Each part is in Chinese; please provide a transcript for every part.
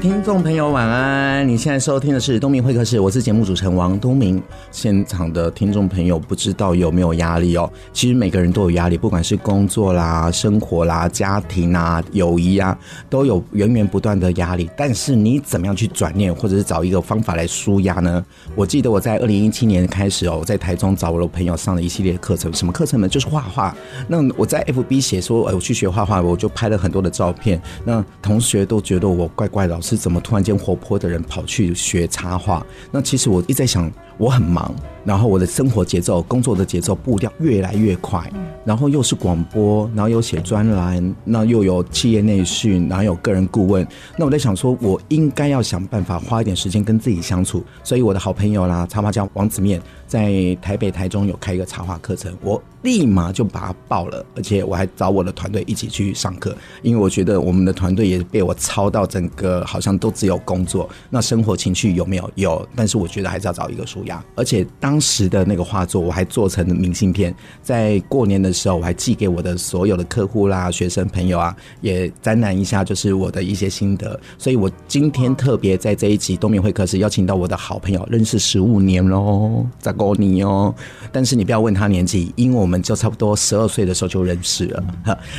听众朋友，晚安！你现在收听的是东明会客室，我是节目主持人王东明。现场的听众朋友，不知道有没有压力哦？其实每个人都有压力，不管是工作啦、生活啦、家庭啊、友谊啊，都有源源不断的压力。但是你怎么样去转念，或者是找一个方法来舒压呢？我记得我在二零一七年开始哦，我在台中找我的朋友上了一系列课程，什么课程呢？就是画画。那我在 FB 写说，哎，我去学画画，我就拍了很多的照片。那同学都觉得我怪怪的。怎么突然间活泼的人跑去学插画？那其实我一直在想，我很忙，然后我的生活节奏、工作的节奏步调越来越快，然后又是广播，然后又写专栏，那又有企业内训，然后有个人顾问。那我在想说，我应该要想办法花一点时间跟自己相处。所以我的好朋友啦，插画家王子面在台北、台中有开一个插画课程，我立马就把它报了，而且我还找我的团队一起去上课，因为我觉得我们的团队也被我操到整个。好像都只有工作，那生活情趣有没有？有，但是我觉得还是要找一个纾压。而且当时的那个画作，我还做成了明信片，在过年的时候，我还寄给我的所有的客户啦、学生朋友啊，也展览一下，就是我的一些心得。所以我今天特别在这一集东明会客室邀请到我的好朋友，认识十五年喽，在过你哦。但是你不要问他年纪，因为我们就差不多十二岁的时候就认识了。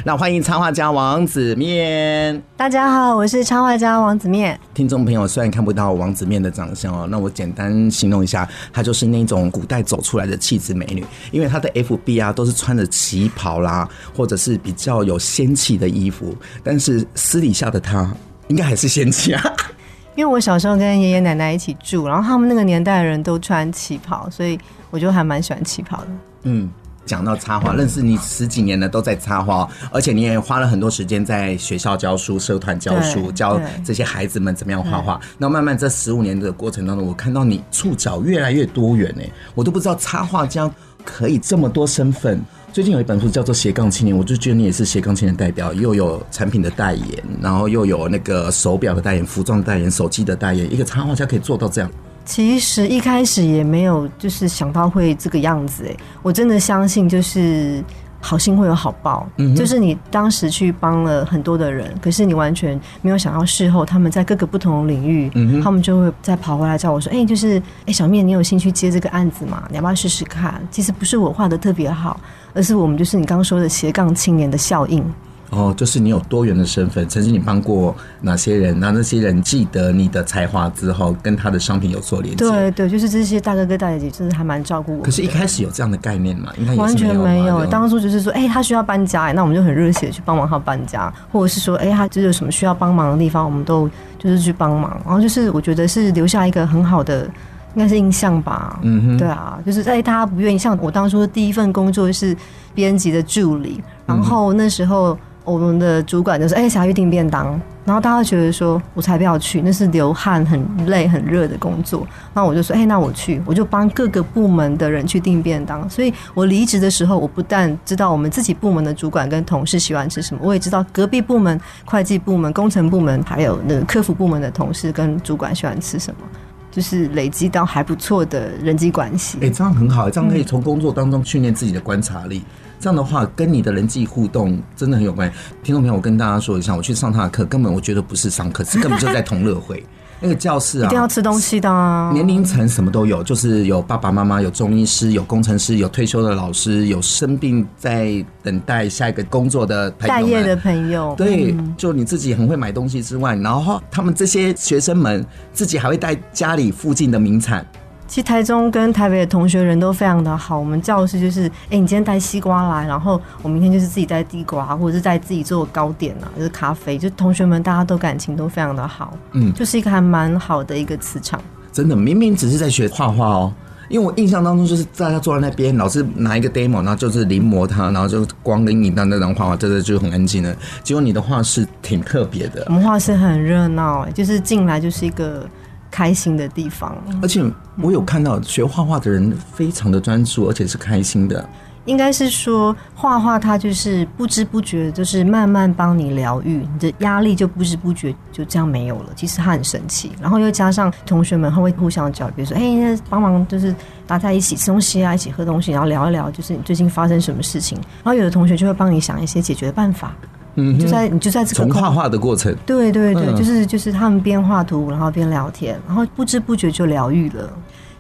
那欢迎插画家王子面。大家好，我是插画家王。王子面，听众朋友虽然看不到王子面的长相哦，那我简单形容一下，她就是那种古代走出来的气质美女。因为她的 FB 啊，都是穿着旗袍啦，或者是比较有仙气的衣服，但是私底下的她应该还是仙气啊。因为我小时候跟爷爷奶奶一起住，然后他们那个年代的人都穿旗袍，所以我就还蛮喜欢旗袍的。嗯。讲到插画，认识你十几年了，都在插画，而且你也花了很多时间在学校教书、社团教书，教这些孩子们怎么样画画。那慢慢这十五年的过程当中，我看到你触角越来越多元呢，我都不知道插画家可以这么多身份。最近有一本书叫做《斜杠青年》，我就觉得你也是斜杠青年代表，又有产品的代言，然后又有那个手表的代言、服装的代言、手机的代言，一个插画家可以做到这样。其实一开始也没有就是想到会这个样子哎，我真的相信就是好心会有好报，嗯，就是你当时去帮了很多的人，可是你完全没有想到事后他们在各个不同的领域，嗯，他们就会再跑回来叫我说，哎，就是哎小面，你有兴趣接这个案子吗？你要不要试试看？其实不是我画的特别好，而是我们就是你刚刚说的斜杠青年的效应。哦，就是你有多元的身份，曾经你帮过哪些人？那那些人记得你的才华之后，跟他的商品有做连接。对对，就是这些大哥哥大姐姐，就是还蛮照顾我。可是，一开始有这样的概念吗？应该完全没有。当初就是说，哎、欸，他需要搬家，那我们就很热血去帮忙他搬家，或者是说，哎、欸，他就是有什么需要帮忙的地方，我们都就是去帮忙。然后就是我觉得是留下一个很好的，应该是印象吧。嗯哼，对啊，就是在他不愿意，像我当初的第一份工作是编辑的助理，然后那时候。我们的主管就说：“哎、想要去订便当。”然后大家觉得说：“我才不要去，那是流汗、很累、很热的工作。”然后我就说：“哎、那我去，我就帮各个部门的人去订便当。”所以，我离职的时候，我不但知道我们自己部门的主管跟同事喜欢吃什么，我也知道隔壁部门、会计部门、工程部门还有那个客服部门的同事跟主管喜欢吃什么，就是累积到还不错的人际关系。哎、这样很好，这样可以从工作当中训练自己的观察力。这样的话，跟你的人际互动真的很有关系。听众朋友，我跟大家说一下，我去上他的课，根本我觉得不是上课，是根本就在同乐会。那个教室啊，一定要吃东西的啊。年龄层什么都有，就是有爸爸妈妈，有中医师，有工程师，有退休的老师，有生病在等待下一个工作的朋友，待业的朋友。对，就你自己很会买东西之外，然后他们这些学生们自己还会带家里附近的名产。其实台中跟台北的同学人都非常的好，我们教室就是，哎，你今天带西瓜来，然后我明天就是自己带地瓜，或者是在自己做糕点啊，就是咖啡，就同学们大家都感情都非常的好，嗯，就是一个还蛮好的一个磁场。真的，明明只是在学画画哦，因为我印象当中就是大家坐在那边，老师拿一个 demo，然后就是临摹它，然后就光跟影的那张画画，真的就很安静的。结果你的画室挺特别的，我们画室很热闹，就是进来就是一个。开心的地方，而且我有看到学画画的人非常的专注，而且是开心的。应该是说画画，它就是不知不觉，就是慢慢帮你疗愈，你的压力就不知不觉就这样没有了。其实它很神奇，然后又加上同学们他会互相交流，比如说哎，帮忙就是大家一起吃东西啊，一起喝东西，然后聊一聊，就是你最近发生什么事情。然后有的同学就会帮你想一些解决的办法。嗯，就在你就在这个从画画的过程，对对对，就是就是他们边画图，然后边聊天，然后不知不觉就疗愈了。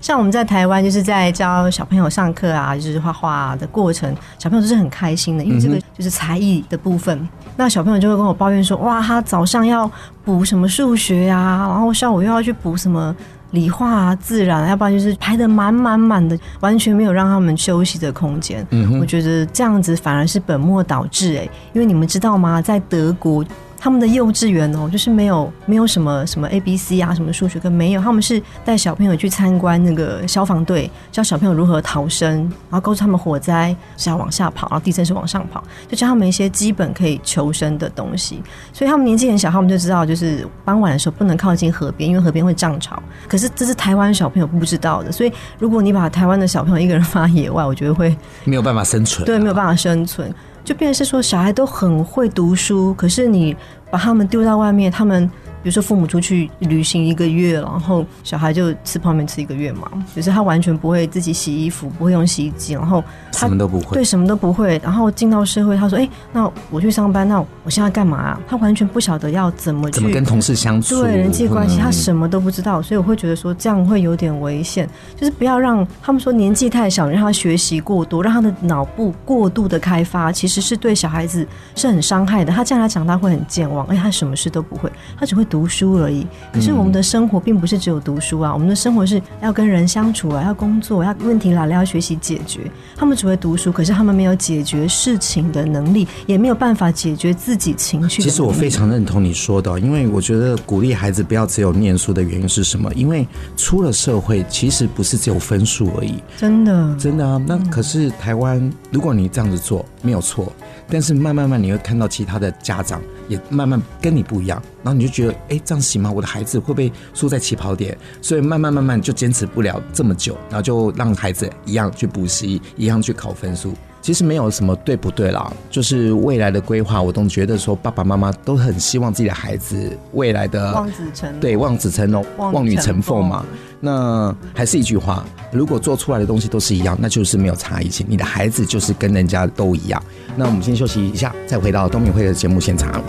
像我们在台湾，就是在教小朋友上课啊，就是画画的过程，小朋友都是很开心的，因为这个就是才艺的部分。那小朋友就会跟我抱怨说：“哇，他早上要补什么数学呀，然后下午又要去补什么理化啊、自然，要不然就是排得满满满的，完全没有让他们休息的空间。”我觉得这样子反而是本末倒置哎，因为你们知道吗？在德国。他们的幼稚园哦，就是没有没有什么什么 A B C 啊，什么数学课没有。他们是带小朋友去参观那个消防队，教小朋友如何逃生，然后告诉他们火灾是要往下跑，然后地震是往上跑，就教他们一些基本可以求生的东西。所以他们年纪很小，他们就知道，就是傍晚的时候不能靠近河边，因为河边会涨潮。可是这是台湾小朋友不知道的，所以如果你把台湾的小朋友一个人放在野外，我觉得会没有办法生存啊。对，没有办法生存。就变成是说，小孩都很会读书，可是你把他们丢到外面，他们。比如说父母出去旅行一个月，然后小孩就吃泡面吃一个月嘛，就是他完全不会自己洗衣服，不会用洗衣机，然后他什么都不会，对，什么都不会。然后进到社会，他说：“哎、欸，那我去上班，那我现在干嘛啊？”他完全不晓得要怎么去怎么跟同事相处，对人际关系，他什么都不知道。所以我会觉得说这样会有点危险，就是不要让他们说年纪太小，让他学习过多，让他的脑部过度的开发，其实是对小孩子是很伤害的。他将来长大会很健忘，而且他什么事都不会，他只会。读书而已，可是我们的生活并不是只有读书啊，我们的生活是要跟人相处啊，要工作，要问题来了要学习解决。他们只会读书，可是他们没有解决事情的能力，也没有办法解决自己情绪。其实我非常认同你说的，因为我觉得鼓励孩子不要只有念书的原因是什么？因为出了社会，其实不是只有分数而已。真的，真的啊。那可是台湾，如果你这样子做，没有错。但是慢慢慢，你会看到其他的家长也慢慢跟你不一样，然后你就觉得，哎，这样行吗？我的孩子会不会输在起跑点？所以慢慢慢慢就坚持不了这么久，然后就让孩子一样去补习，一样去考分数。其实没有什么对不对啦，就是未来的规划，我总觉得说爸爸妈妈都很希望自己的孩子未来的望子成龙，对，望子成龙，望女成凤嘛。那还是一句话，如果做出来的东西都是一样，那就是没有差异性。你的孩子就是跟人家都一样。那我们先休息一下，再回到东明会的节目现场。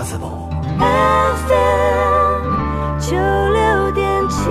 Possible. FM 九六点七。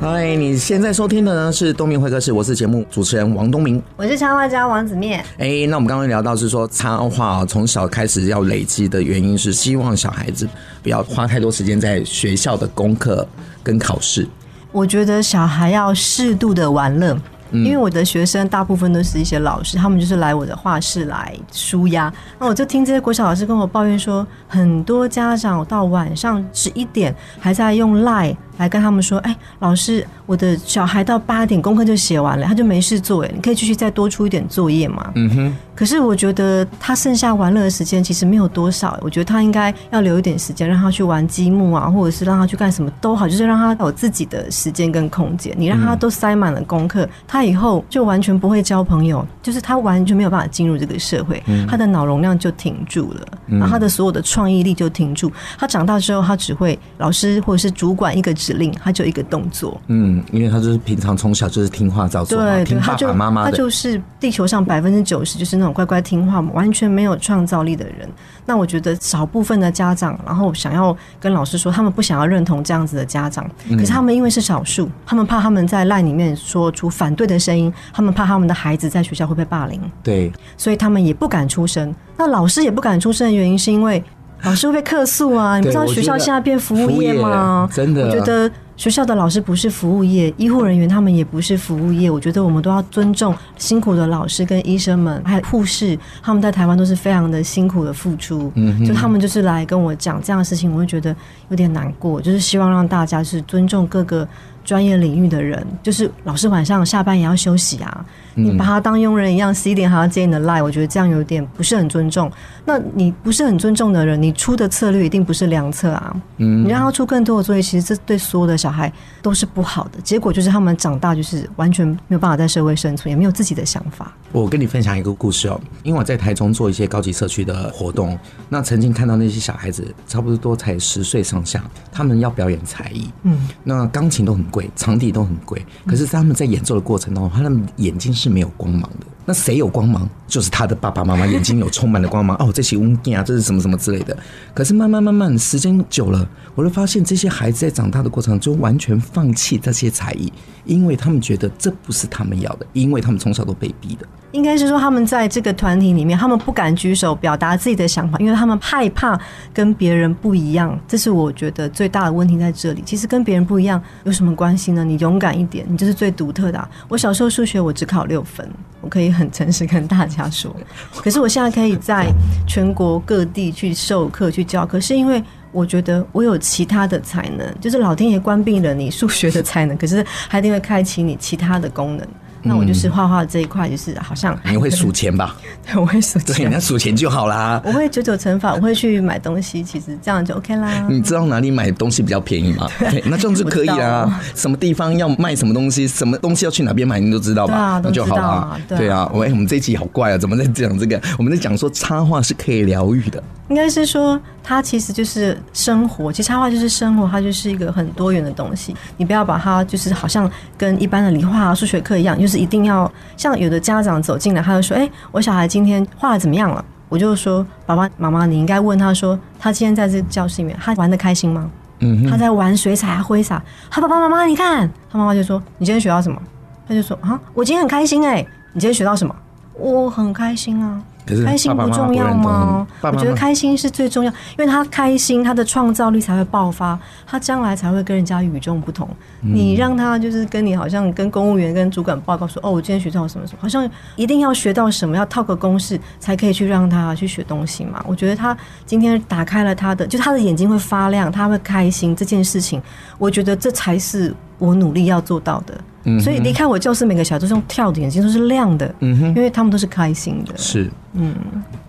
嗨，你现在收听的呢是东明会客室，我是节目主持人王东明，我是插画家王子面。哎，那我们刚刚聊到是说插画从小开始要累积的原因是希望小孩子不要花太多时间在学校的功课跟考试。我觉得小孩要适度的玩乐。因为我的学生大部分都是一些老师，他们就是来我的画室来舒压。那我就听这些国小老师跟我抱怨说，很多家长到晚上十一点还在用 Line 来跟他们说：“哎，老师，我的小孩到八点功课就写完了，他就没事做，哎，你可以继续再多出一点作业嘛？”嗯哼。可是我觉得他剩下玩乐的时间其实没有多少，我觉得他应该要留一点时间让他去玩积木啊，或者是让他去干什么都好，就是让他有自己的时间跟空间。你让他都塞满了功课，他以后就完全不会交朋友，就是他完全没有办法进入这个社会，他的脑容量就停住了，然后他的所有的创意力就停住。他长大之后，他只会老师或者是主管一个指令，他就一个动作。嗯，因为他就是平常从小就是听话照做，对，听爸爸妈妈的。他就是地球上百分之九十就是那种。乖乖听话，完全没有创造力的人。那我觉得少部分的家长，然后想要跟老师说，他们不想要认同这样子的家长。可是他们因为是少数，他们怕他们在 LINE 里面说出反对的声音，他们怕他们的孩子在学校会被霸凌。对，所以他们也不敢出声。那老师也不敢出声的原因，是因为老师会被客诉啊！你不知道学校现在变服务业吗？业真的，我觉得学校的老师不是服务业，医护人员他们也不是服务业。我觉得我们都要尊重辛苦的老师跟医生们，还有护士，他们在台湾都是非常的辛苦的付出。嗯，就他们就是来跟我讲这样的事情，我会觉得有点难过。就是希望让大家是尊重各个专业领域的人，就是老师晚上下班也要休息啊。你把他当佣人一样，十一点还要接你的赖，我觉得这样有点不是很尊重。那你不是很尊重的人，你出的策略一定不是良策啊。嗯，你让他出更多的作业，其实这对所有的小孩都是不好的。结果就是他们长大就是完全没有办法在社会生存，也没有自己的想法。我跟你分享一个故事哦，因为我在台中做一些高级社区的活动，那曾经看到那些小孩子差不多才十岁上下，他们要表演才艺，嗯，那钢琴都很贵，场地都很贵，可是他们在演奏的过程当中，他们眼睛是没有光芒的。那谁有光芒？就是他的爸爸妈妈眼睛有充满了光芒 哦，这些物件啊，这是什么什么之类的。可是慢慢慢慢时间久了，我就发现这些孩子在长大的过程中完全放弃这些才艺，因为他们觉得这不是他们要的，因为他们从小都被逼的。应该是说，他们在这个团体里面，他们不敢举手表达自己的想法，因为他们害怕跟别人不一样。这是我觉得最大的问题在这里。其实跟别人不一样有什么关系呢？你勇敢一点，你就是最独特的。我小时候数学我只考六分，我可以很诚实跟大家说。可是我现在可以在全国各地去授课去教课，是因为我觉得我有其他的才能，就是老天爷关闭了你数学的才能，可是还一定会开启你其他的功能。那我就是画画这一块，就是好像你会数钱吧？对，我会数钱。对，你要数钱就好啦。我会九九乘法，我会去买东西，其实这样就 OK 啦。你知道哪里买东西比较便宜吗？对，那这样就可以啊。什么地方要卖什么东西，什么东西要去哪边买，你都知道吧？那就好了。对啊，喂，我们这一集好怪啊，怎么在讲这个？我们在讲说插画是可以疗愈的。应该是说，它其实就是生活。其实插画就是生活，它就是一个很多元的东西。你不要把它就是好像跟一般的理化、数学课一样，就是一定要像有的家长走进来，他就说：“哎，我小孩今天画的怎么样了？”我就说：“爸爸妈妈，你应该问他说，他今天在这教室里面，他玩的开心吗？嗯，他在玩水彩、挥洒。他爸爸妈妈，你看，他妈妈就说：你今天学到什么？他就说：啊，我今天很开心哎。你今天学到什么？我很开心啊。”开心不重要吗？我觉得开心是最重要，因为他开心，他的创造力才会爆发，他将来才会跟人家与众不同。你让他就是跟你好像跟公务员、跟主管报告说：“哦，我今天学到什么什么，好像一定要学到什么，要套个公式才可以去让他去学东西嘛。”我觉得他今天打开了他的，就他的眼睛会发亮，他会开心这件事情，我觉得这才是我努力要做到的。所以离开我教室，每个小孩都是用跳的眼睛，都是亮的，嗯哼，因为他们都是开心的。是，嗯，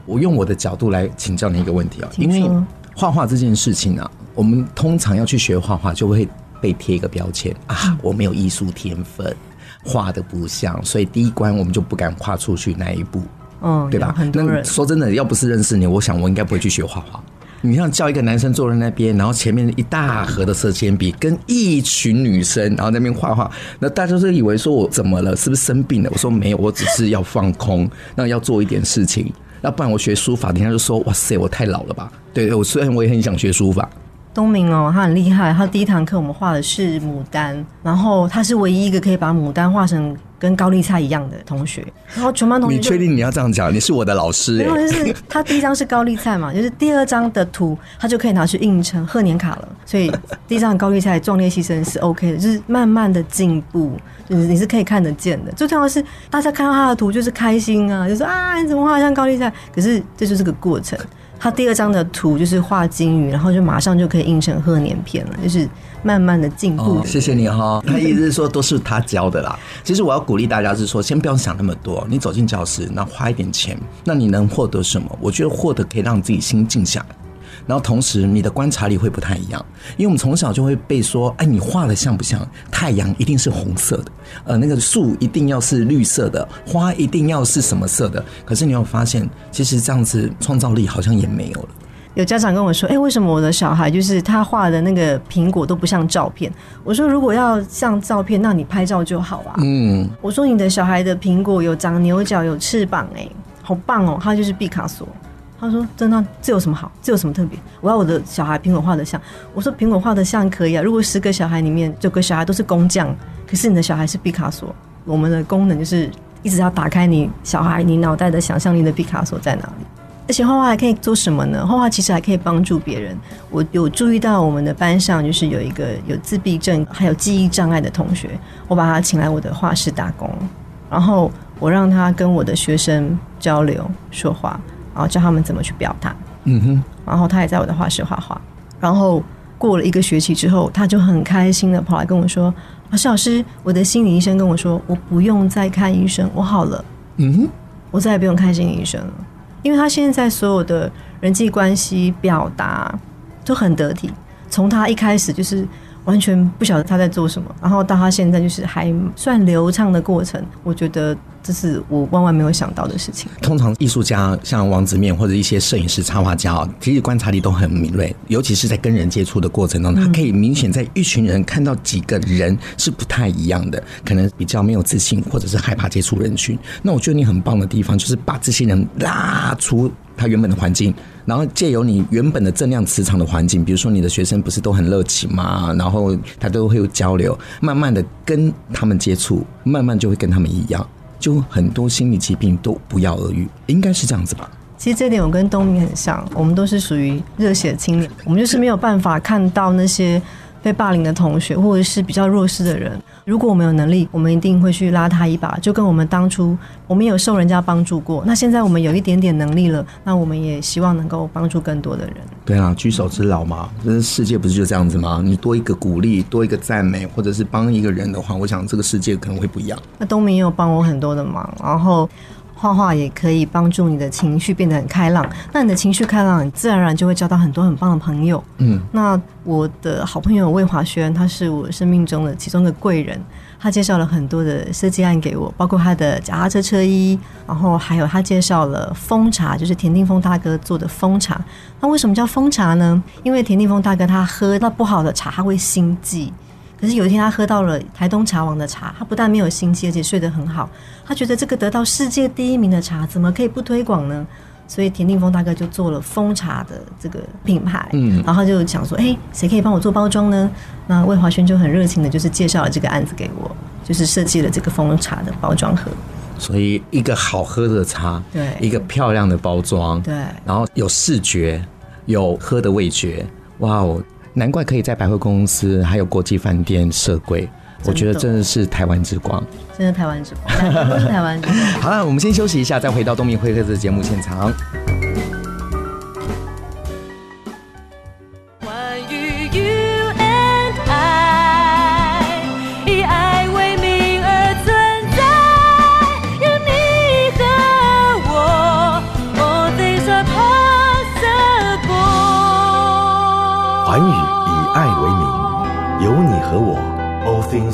我用我的角度来请教你一个问题啊，因为画画这件事情啊，我们通常要去学画画，就会被贴一个标签啊，我没有艺术天分，画的不像，所以第一关我们就不敢跨出去那一步，嗯，对吧？那说真的，要不是认识你，我想我应该不会去学画画。你像叫一个男生坐在那边，然后前面一大盒的色铅笔，跟一群女生，然后在那边画画，那大家都以为说我怎么了？是不是生病了？我说没有，我只是要放空，那要做一点事情。要不然我学书法，人家就说哇塞，我太老了吧？对，我虽然我也很想学书法。东明哦，他很厉害。他第一堂课我们画的是牡丹，然后他是唯一一个可以把牡丹画成跟高丽菜一样的同学。然后全班同学，你确定你要这样讲？你是我的老师哎。因为是他第一张是高丽菜嘛，就是第二张的图他就可以拿去印成贺年卡了。所以第一张高丽菜壮烈牺牲是 OK 的，就是慢慢的进步，就是你是可以看得见的。最重要的是大家看到他的图就是开心啊，就说啊，你怎么画像高丽菜？可是这就是个过程。他第二张的图就是画金鱼，然后就马上就可以印成贺年片了，就是慢慢的进步。谢谢你哈。他意思是说都是他教的啦。其实我要鼓励大家是说，先不要想那么多。你走进教室，那花一点钱，那你能获得什么？我觉得获得可以让自己心静下来。然后同时，你的观察力会不太一样，因为我们从小就会被说，哎，你画的像不像？太阳一定是红色的，呃，那个树一定要是绿色的，花一定要是什么色的？可是你有发现，其实这样子创造力好像也没有了。有家长跟我说，哎，为什么我的小孩就是他画的那个苹果都不像照片？我说，如果要像照片，那你拍照就好啊。嗯，我说你的小孩的苹果有长牛角，有翅膀，哎，好棒哦，他就是毕卡索。他说：“真的，这有什么好？这有什么特别？我要我的小孩苹果画得像。我说苹果画得像可以啊。如果十个小孩里面九个小孩都是工匠，可是你的小孩是毕卡索，我们的功能就是一直要打开你小孩你脑袋的想象力的毕卡索在哪里？而且画画还可以做什么呢？画画其实还可以帮助别人。我有注意到我们的班上就是有一个有自闭症还有记忆障碍的同学，我把他请来我的画室打工，然后我让他跟我的学生交流说话，然后教他们怎么去表达。嗯哼，然后他也在我的画室画画。然后过了一个学期之后，他就很开心的跑来跟我说：“老师，老师，我的心理医生跟我说，我不用再看医生，我好了。”嗯哼，我再也不用看心理医生了。因为他现在所有的人际关系表达都很得体，从他一开始就是完全不晓得他在做什么，然后到他现在就是还算流畅的过程，我觉得这是我万万没有想到的事情。通常艺术家像王子面或者一些摄影师、插画家，其实观察力都很敏锐，尤其是在跟人接触的过程中，他可以明显在一群人看到几个人是不太一样的，可能比较没有自信，或者是害怕接触人群。那我觉得你很棒的地方，就是把这些人拉出他原本的环境。然后借由你原本的正量磁场的环境，比如说你的学生不是都很热情嘛？然后他都会有交流，慢慢的跟他们接触，慢慢就会跟他们一样，就很多心理疾病都不药而愈，应该是这样子吧？其实这点我跟东明很像，我们都是属于热血青年，我们就是没有办法看到那些。被霸凌的同学，或者是比较弱势的人，如果我们有能力，我们一定会去拉他一把。就跟我们当初，我们有受人家帮助过，那现在我们有一点点能力了，那我们也希望能够帮助更多的人。对啊，举手之劳嘛，这世界不是就这样子吗？你多一个鼓励，多一个赞美，或者是帮一个人的话，我想这个世界可能会不一样。那东明也有帮我很多的忙，然后。画画也可以帮助你的情绪变得很开朗，那你的情绪开朗，你自然而然就会交到很多很棒的朋友。嗯，那我的好朋友魏华轩，他是我生命中的其中的贵人，他介绍了很多的设计案给我，包括他的脚踏车车衣，然后还有他介绍了蜂茶，就是田定峰大哥做的蜂茶。那为什么叫蜂茶呢？因为田定峰大哥他喝到不好的茶，他会心悸。可是有一天，他喝到了台东茶王的茶，他不但没有心悸，而且睡得很好。他觉得这个得到世界第一名的茶，怎么可以不推广呢？所以田定峰大哥就做了蜂茶的这个品牌，嗯，然后他就想说，哎，谁可以帮我做包装呢？那魏华轩就很热情的，就是介绍了这个案子给我，就是设计了这个蜂茶的包装盒。所以一个好喝的茶，对，一个漂亮的包装，对，然后有视觉，有喝的味觉，哇哦！难怪可以在百货公司还有国际饭店设柜，我觉得真的是台湾之光，真的台湾之光，都是台湾之光。好了，我们先休息一下，再回到东明会客室的节目现场。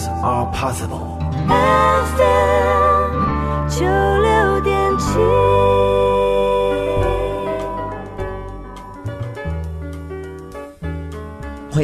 Are possible。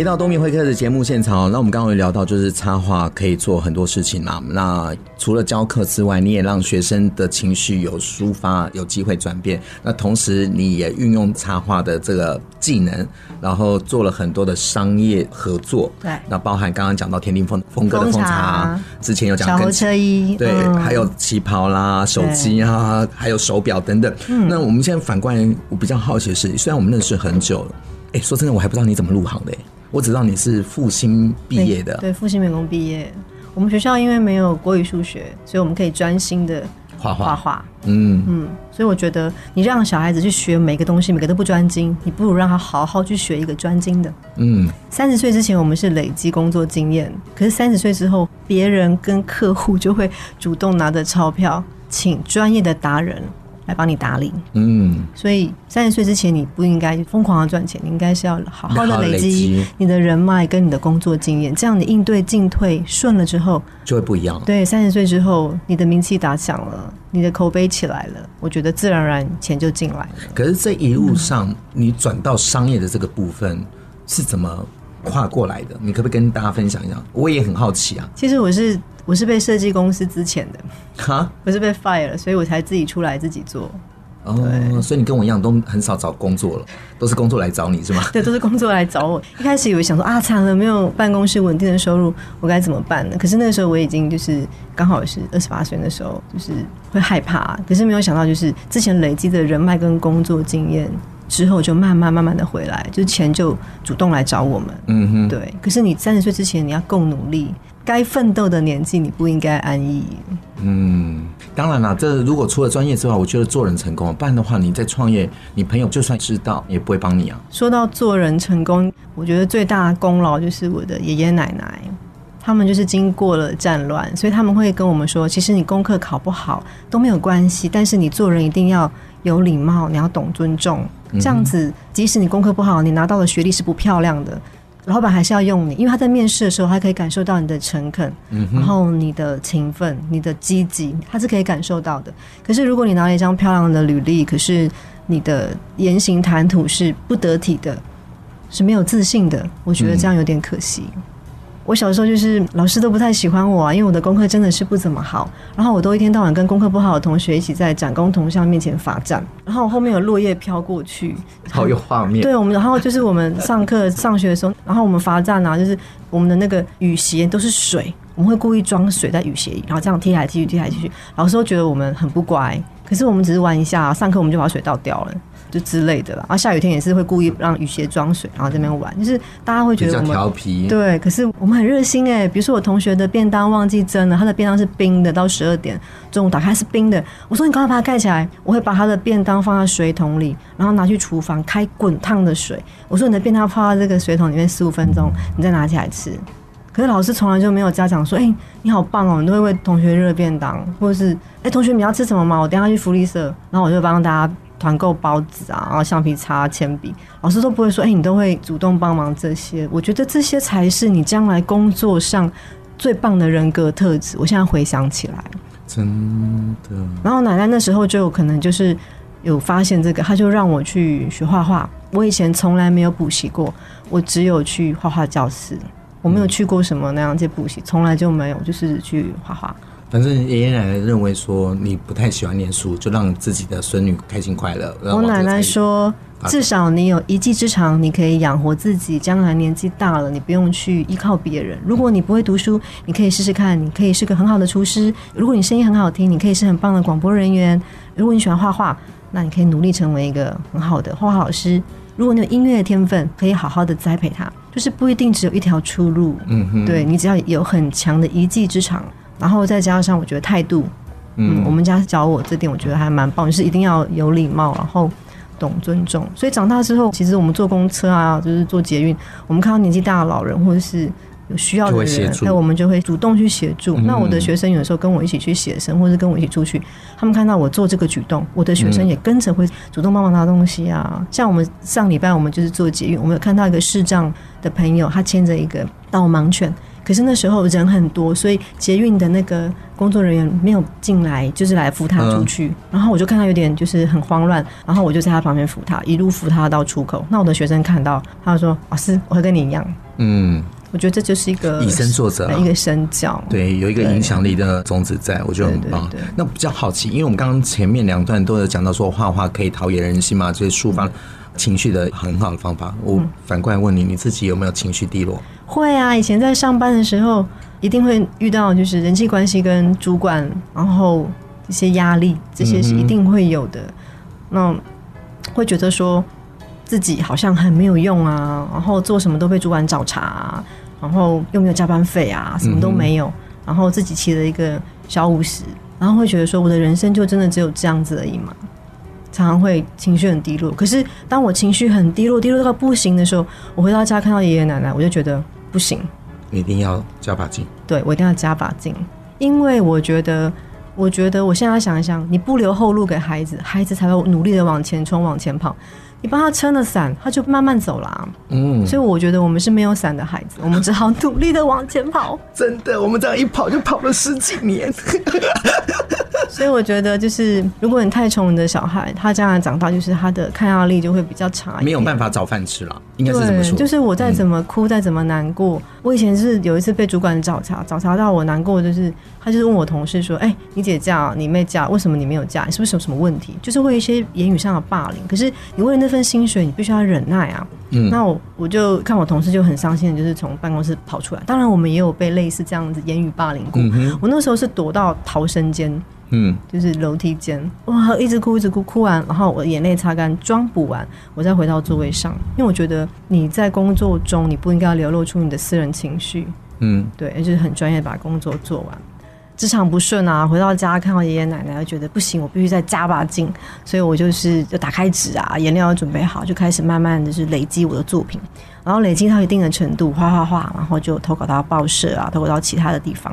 回到东明会客的节目现场，那我们刚刚有聊到，就是插画可以做很多事情嘛。那除了教课之外，你也让学生的情绪有抒发，有机会转变。那同时，你也运用插画的这个技能，然后做了很多的商业合作。对，那包含刚刚讲到田定峰峰哥的风茶，之前有讲小猴车衣，对，嗯、还有旗袍啦、手机啊，还有手表等等。嗯，那我们现在反过来，我比较好奇的是，虽然我们认识很久了，哎、欸，说真的，我还不知道你怎么入行的、欸。我只知道你是复兴毕业的，对，复兴美工毕业。我们学校因为没有国语、数学，所以我们可以专心的画画画。嗯嗯，所以我觉得你让小孩子去学每个东西，每个都不专精，你不如让他好好去学一个专精的。嗯，三十岁之前我们是累积工作经验，可是三十岁之后，别人跟客户就会主动拿着钞票请专业的达人。来帮你打理，嗯，所以三十岁之前你不应该疯狂的赚钱，你应该是要好好的累积你的人脉跟你的工作经验，这样你应对进退顺了之后就会不一样。对，三十岁之后你的名气打响了，你的口碑起来了，我觉得自然而然钱就进来了。可是这一路上你转到商业的这个部分是怎么跨过来的？你可不可以跟大家分享一下？我也很好奇啊。其实我是。我是被设计公司之前的，哈，我是被 fire 了，所以我才自己出来自己做。哦，所以你跟我一样都很少找工作了，都是工作来找你是吗？对，都是工作来找我。一开始以为想说啊，惨了，没有办公室稳定的收入，我该怎么办呢？可是那个时候我已经就是刚好是二十八岁的时候，就是会害怕。可是没有想到，就是之前累积的人脉跟工作经验之后，就慢慢慢慢的回来，就钱就主动来找我们。嗯哼，对。可是你三十岁之前，你要够努力。该奋斗的年纪，你不应该安逸。嗯，当然了，这如果除了专业之外，我觉得做人成功，不然的话，你在创业，你朋友就算知道，也不会帮你啊。说到做人成功，我觉得最大的功劳就是我的爷爷奶奶，他们就是经过了战乱，所以他们会跟我们说，其实你功课考不好都没有关系，但是你做人一定要有礼貌，你要懂尊重，这样子，即使你功课不好，你拿到的学历是不漂亮的。老板还是要用你，因为他在面试的时候，他可以感受到你的诚恳，嗯、然后你的勤奋、你的积极，他是可以感受到的。可是如果你拿了一张漂亮的履历，可是你的言行谈吐是不得体的，是没有自信的，我觉得这样有点可惜。嗯我小时候就是老师都不太喜欢我啊，因为我的功课真的是不怎么好。然后我都一天到晚跟功课不好的同学一起在展功铜像面前罚站。然后后面有落叶飘过去，好有画面。对我们，然后就是我们上课上学的时候，然后我们罚站啊，就是我们的那个雨鞋都是水，我们会故意装水在雨鞋里，然后这样踢来踢去，踢来踢去。老师都觉得我们很不乖，可是我们只是玩一下，上课我们就把水倒掉了。就之类的啦，然后下雨天也是会故意让雨鞋装水，然后在那边玩，就是大家会觉得我们调皮，对，可是我们很热心哎。比如说我同学的便当忘记蒸了，他的便当是冰的，到十二点中午打开是冰的，我说你赶快把它盖起来，我会把他的便当放在水桶里，然后拿去厨房开滚烫的水，我说你的便当泡在这个水桶里面十五分钟，你再拿起来吃。可是老师从来就没有家长说，哎、欸，你好棒哦，你都会为同学热便当，或者是哎、欸，同学你要吃什么吗？我等下去福利社，然后我就帮大家。团购包子啊，然后橡皮擦、铅笔，老师都不会说，哎、欸，你都会主动帮忙这些。我觉得这些才是你将来工作上最棒的人格特质。我现在回想起来，真的。然后奶奶那时候就有可能就是有发现这个，她就让我去学画画。我以前从来没有补习过，我只有去画画教室，我没有去过什么那样子补习，从来就没有，就是去画画。反正爷爷奶奶认为说你不太喜欢念书，就让自己的孙女开心快乐。我奶奶说，至少你有一技之长，你可以养活自己。将来年纪大了，你不用去依靠别人。如果你不会读书，你可以试试看，你可以是个很好的厨师。如果你声音很好听，你可以是很棒的广播人员。如果你喜欢画画，那你可以努力成为一个很好的画画老师。如果你有音乐的天分，可以好好的栽培它，就是不一定只有一条出路。嗯哼，对，你只要有很强的一技之长。然后再加上，我觉得态度，嗯，我们家教我这点，我觉得还蛮棒，就是一定要有礼貌，然后懂尊重。所以长大之后，其实我们坐公车啊，就是坐捷运，我们看到年纪大的老人或者是有需要的人，那我们就会主动去协助。那我的学生有的时候跟我一起去写生，或者跟我一起出去，他们看到我做这个举动，我的学生也跟着会主动帮忙拿东西啊。像我们上礼拜我们就是坐捷运，我们有看到一个视障的朋友，他牵着一个导盲犬。可是那时候人很多，所以捷运的那个工作人员没有进来，就是来扶他出去。嗯、然后我就看他有点就是很慌乱，然后我就在他旁边扶他，一路扶他到出口。那我的学生看到，他就说：“老师，我会跟你一样。”嗯，我觉得这就是一个以身作则，一个身教。对，有一个影响力的种子在，我觉得很棒。对对对对，那比较好奇，因为我们刚刚前面两段都有讲到说画画可以陶冶人心嘛，就是抒发情绪的很好的方法。我反过来问你，你自己有没有情绪低落？会啊，以前在上班的时候，一定会遇到就是人际关系跟主管，然后一些压力，这些是一定会有的。那会觉得说自己好像很没有用啊，然后做什么都被主管找茬啊，然后又没有加班费啊，什么都没有，然后自己骑了一个小五十，然后会觉得说我的人生就真的只有这样子而已嘛。常常会情绪很低落。可是当我情绪很低落，低落到不行的时候，我回到家看到爷爷奶奶，我就觉得。不行，你一定要加把劲。对，我一定要加把劲，因为我觉得，我觉得我现在想一想，你不留后路给孩子，孩子才会努力的往前冲、往前跑。你帮他撑了伞，他就慢慢走了。嗯，所以我觉得我们是没有伞的孩子，我们只好努力的往前跑。真的，我们这样一跑就跑了十几年。所以我觉得，就是如果你太宠你的小孩，他将来长大，就是他的抗压力就会比较差，没有办法找饭吃了，应该是这么说。就是我再怎么哭，嗯、再怎么难过，我以前是有一次被主管找茬，找茬到我难过，就是他就是问我同事说：“哎、欸，你姐嫁，你妹嫁，为什么你没有嫁？你是不是有什么问题？”就是会有一些言语上的霸凌。可是你为了那份薪水，你必须要忍耐啊。嗯，那我我就看我同事就很伤心的，就是从办公室跑出来。当然，我们也有被类似这样子言语霸凌过。嗯、我那时候是躲到逃生间。嗯，就是楼梯间，哇，一直哭，一直哭，哭完，然后我眼泪擦干，妆补完，我再回到座位上，因为我觉得你在工作中，你不应该流露出你的私人情绪，嗯，对，就是很专业把工作做完。职场不顺啊，回到家看到爷爷奶奶，觉得不行，我必须再加把劲，所以我就是就打开纸啊，颜料要准备好，就开始慢慢的是累积我的作品，然后累积到一定的程度，画画画，然后就投稿到报社啊，投稿到其他的地方。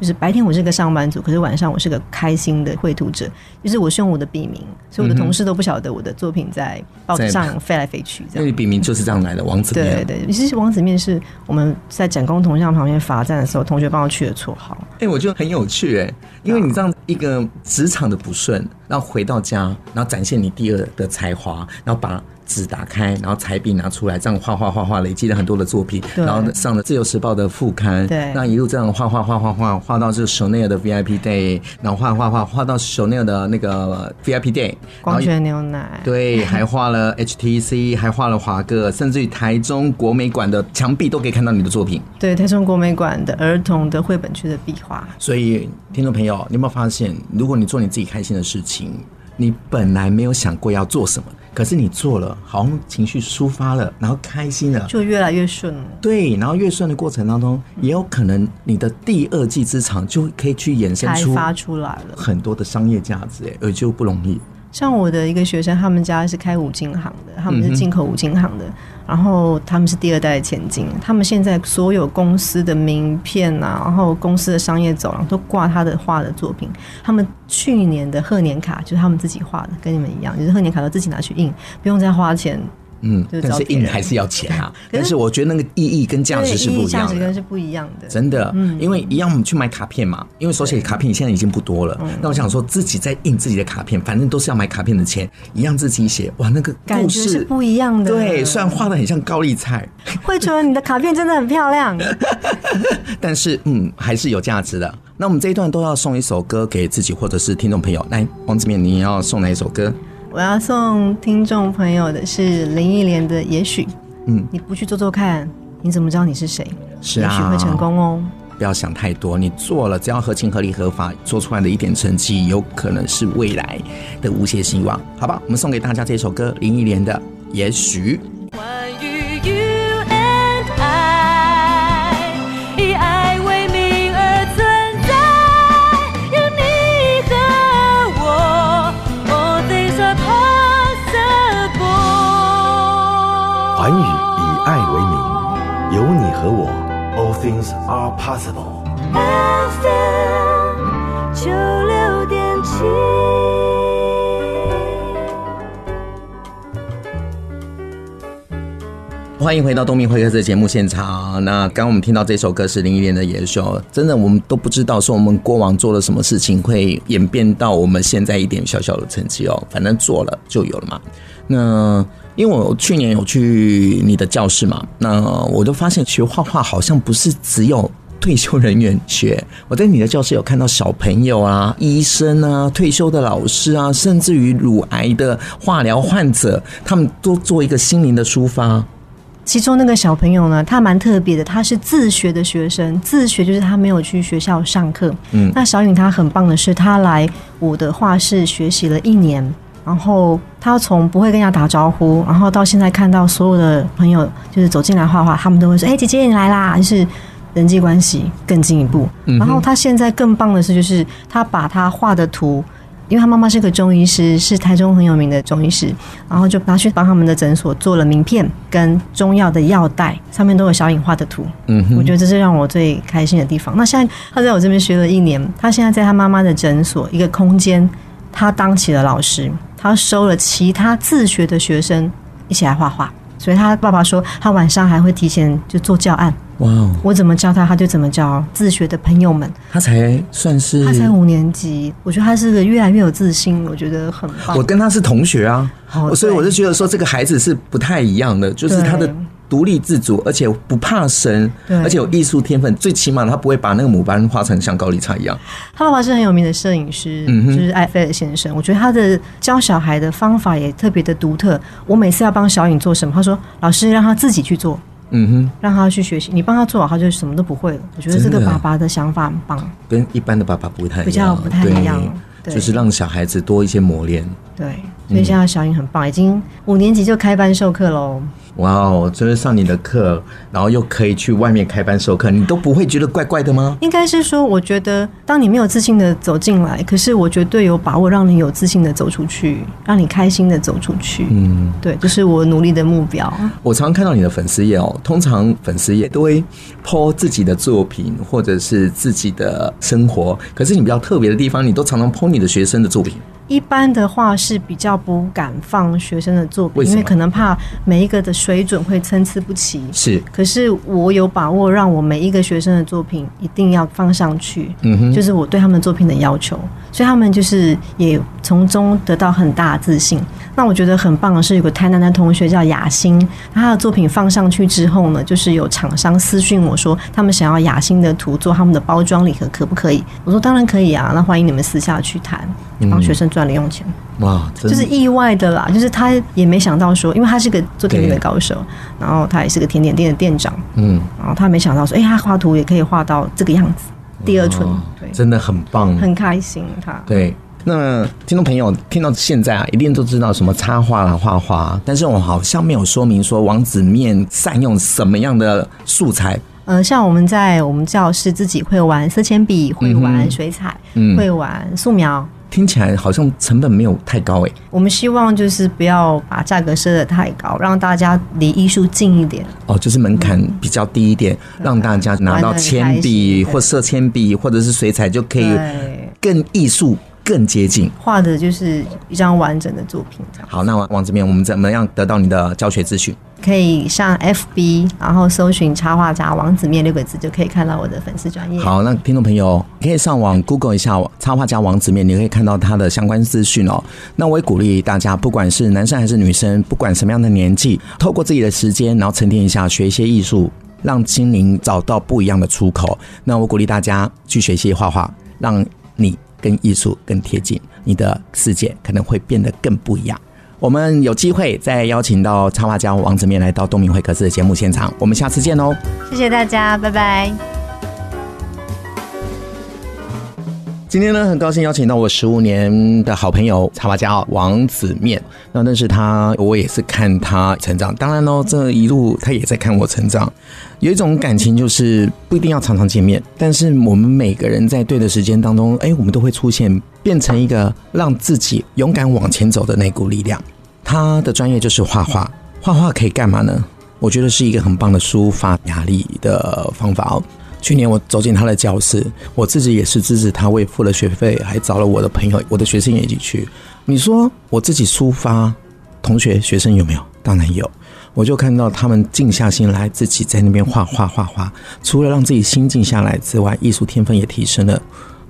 就是白天我是个上班族，可是晚上我是个开心的绘图者。就是我是用我的笔名，所以我的同事都不晓得我的作品在报纸上飞来飞去。这样，因为笔名就是这样来的，王子面。对对，其实王子面是我们在展工铜像旁边罚站的时候，同学帮我取的绰号。哎、欸，我觉得很有趣哎，因为你这样一个职场的不顺，然后回到家，然后展现你第二的才华，然后把。纸打开，然后彩笔拿出来，这样画画画画，累积了很多的作品，然后上了《自由时报》的副刊，对，那一路这样画画画画画画到这个 Chanel 的 VIP Day，然后画画画画到 Chanel 的那个 VIP Day，光泉牛奶，对，还画了 HTC，还画了华哥，甚至于台中国美馆的墙壁都可以看到你的作品。对，台中国美馆的儿童的绘本区的壁画。所以，听众朋友，你有没有发现，如果你做你自己开心的事情，你本来没有想过要做什么。可是你做了，好像情绪抒发了，然后开心了，就越来越顺了。对，然后越顺的过程当中，也有可能你的第二技之长就可以去衍生出发出来了很多的商业价值，哎，而就不容易。像我的一个学生，他们家是开五金行的，他们是进口五金行的。嗯然后他们是第二代的千金，他们现在所有公司的名片啊，然后公司的商业走廊都挂他的画的作品。他们去年的贺年卡就是他们自己画的，跟你们一样，就是贺年卡都自己拿去印，不用再花钱。嗯，但是印还是要钱啊。但是我觉得那个意义跟价值是不一样的，价值跟是不一样的。真的，嗯，因为一样我们去买卡片嘛，因为手写卡片现在已经不多了。那我想说自己在印自己的卡片，反正都是要买卡片的钱，一样自己写，哇，那个感觉是不一样的。对，虽然画的很像高丽菜，会觉得你的卡片真的很漂亮，但是嗯，还是有价值的。那我们这一段都要送一首歌给自己或者是听众朋友，来，王子面，你要送哪一首歌？我要送听众朋友的是林忆莲的《也许》。嗯，你不去做做看，你怎么知道你是谁？是啊，也许会成功哦。不要想太多，你做了，只要合情合理合法做出来的一点成绩，有可能是未来的无限希望。好吧，我们送给大家这首歌，林忆莲的《也许》。Things are possible。FM 九六点七。欢迎回到东明会客室的节目现场。那刚刚我们听到这首歌是林忆莲的《野兽》，真的我们都不知道说我们过往做了什么事情会演变到我们现在一点小小的成绩哦。反正做了就有了嘛。那。因为我去年有去你的教室嘛，那我就发现学画画好像不是只有退休人员学。我在你的教室有看到小朋友啊、医生啊、退休的老师啊，甚至于乳癌的化疗患者，他们都做一个心灵的抒发。其中那个小朋友呢，他蛮特别的，他是自学的学生，自学就是他没有去学校上课。嗯，那小颖他很棒的是，他来我的画室学习了一年。然后他从不会跟人家打招呼，然后到现在看到所有的朋友就是走进来画画，他们都会说：“哎，姐姐你来啦！”就是人际关系更进一步。然后他现在更棒的是，就是他把他画的图，因为他妈妈是个中医师，是台中很有名的中医师，然后就拿去帮他们的诊所做了名片跟中药的药袋，上面都有小影画的图。嗯，我觉得这是让我最开心的地方。那现在他在我这边学了一年，他现在在他妈妈的诊所一个空间，他当起了老师。他收了其他自学的学生一起来画画，所以他爸爸说，他晚上还会提前就做教案。哇哦！我怎么教他，他就怎么教自学的朋友们。他才算是，他才五年级，我觉得他是个越来越有自信，我觉得很棒。我跟他是同学啊，哦、所以我就觉得说，这个孩子是不太一样的，就是他的独立自主，而且不怕生，而且有艺术天分。最起码他不会把那个母班画成像高丽菜一样。他爸爸是很有名的摄影师，嗯、就是艾菲尔先生。我觉得他的教小孩的方法也特别的独特。我每次要帮小颖做什么，他说：“老师让他自己去做。”嗯哼，让他去学习，你帮他做好，他就什么都不会了。我觉得这个爸爸的想法很棒，跟一般的爸爸不太一样，比较不太一样，就是让小孩子多一些磨练。对，所以现在小颖很棒，已经五年级就开班授课喽。哇哦，就是上你的课，然后又可以去外面开班授课，你都不会觉得怪怪的吗？应该是说，我觉得当你没有自信的走进来，可是我绝对有把握让你有自信的走出去，让你开心的走出去。嗯，对，这、就是我努力的目标。我常常看到你的粉丝页哦，通常粉丝页都会 po 自己的作品或者是自己的生活，可是你比较特别的地方，你都常常 po 你的学生的作品。一般的话是比较不敢放学生的作品，因为可能怕每一个的水准会参差不齐。是，可是我有把握让我每一个学生的作品一定要放上去。嗯哼，就是我对他们作品的要求，所以他们就是也从中得到很大的自信。那我觉得很棒的是，有个台南的同学叫雅欣，他的作品放上去之后呢，就是有厂商私讯我说，他们想要雅欣的图做他们的包装礼盒，可不可以？我说当然可以啊，那欢迎你们私下去谈，帮学生赚零用钱。哇，就是意外的啦，就是他也没想到说，因为他是个做甜点的高手，然后他也是个甜点店的店长，嗯，然后他没想到说，哎、欸，他画图也可以画到这个样子，第二春，对，真的很棒，很开心他，对。那听众朋友听到现在啊，一定都知道什么插画啦、画画，但是我好像没有说明说王子面善用什么样的素材。呃，像我们在我们教室自己会玩色铅笔，会玩水彩，嗯，会玩素描。听起来好像成本没有太高诶。我们希望就是不要把价格设得太高，让大家离艺术近一点。哦，就是门槛比较低一点，嗯、让大家拿到铅笔或色铅笔或者是水彩就可以更艺术。更接近画的就是一张完整的作品。好，那王子面，我们怎么样得到你的教学资讯？可以上 FB，然后搜寻插画家王子面六个字，就可以看到我的粉丝专业。好，那听众朋友可以上网 Google 一下插画家王子面，你可以看到他的相关资讯哦。那我也鼓励大家，不管是男生还是女生，不管什么样的年纪，透过自己的时间，然后沉淀一下，学一些艺术，让心灵找到不一样的出口。那我鼓励大家去学习画画，让你。跟艺术更贴近，你的世界可能会变得更不一样。我们有机会再邀请到插画家王子面来到东明会客室的节目现场，我们下次见哦！谢谢大家，拜拜。今天呢，很高兴邀请到我十五年的好朋友插画家王子面。那认识他，我也是看他成长。当然喽，这一路他也在看我成长。有一种感情，就是不一定要常常见面，但是我们每个人在对的时间当中，哎，我们都会出现，变成一个让自己勇敢往前走的那股力量。他的专业就是画画，画画可以干嘛呢？我觉得是一个很棒的抒发压力的方法哦。去年我走进他的教室，我自己也是支持他，为付了学费，还找了我的朋友、我的学生也一起去。你说我自己抒发，同学、学生有没有？当然有。我就看到他们静下心来，自己在那边画画画画。除了让自己心静下来之外，艺术天分也提升了。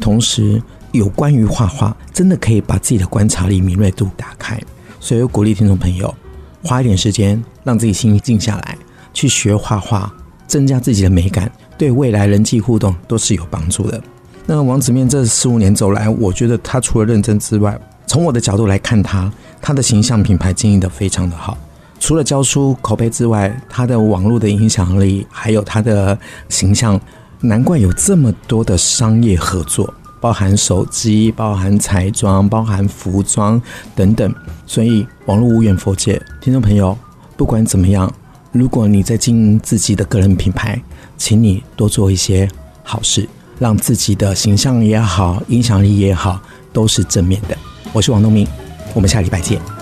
同时，有关于画画，真的可以把自己的观察力、敏锐度打开。所以我鼓励听众朋友，花一点时间，让自己心静下来，去学画画，增加自己的美感。对未来人际互动都是有帮助的。那王子面这十五年走来，我觉得他除了认真之外，从我的角度来看他，他的形象品牌经营得非常的好。除了教书口碑之外，他的网络的影响力，还有他的形象，难怪有这么多的商业合作，包含手机、包含彩妆、包含服装等等。所以网络无远弗届，听众朋友，不管怎么样，如果你在经营自己的个人品牌，请你多做一些好事，让自己的形象也好，影响力也好，都是正面的。我是王东明，我们下礼拜见。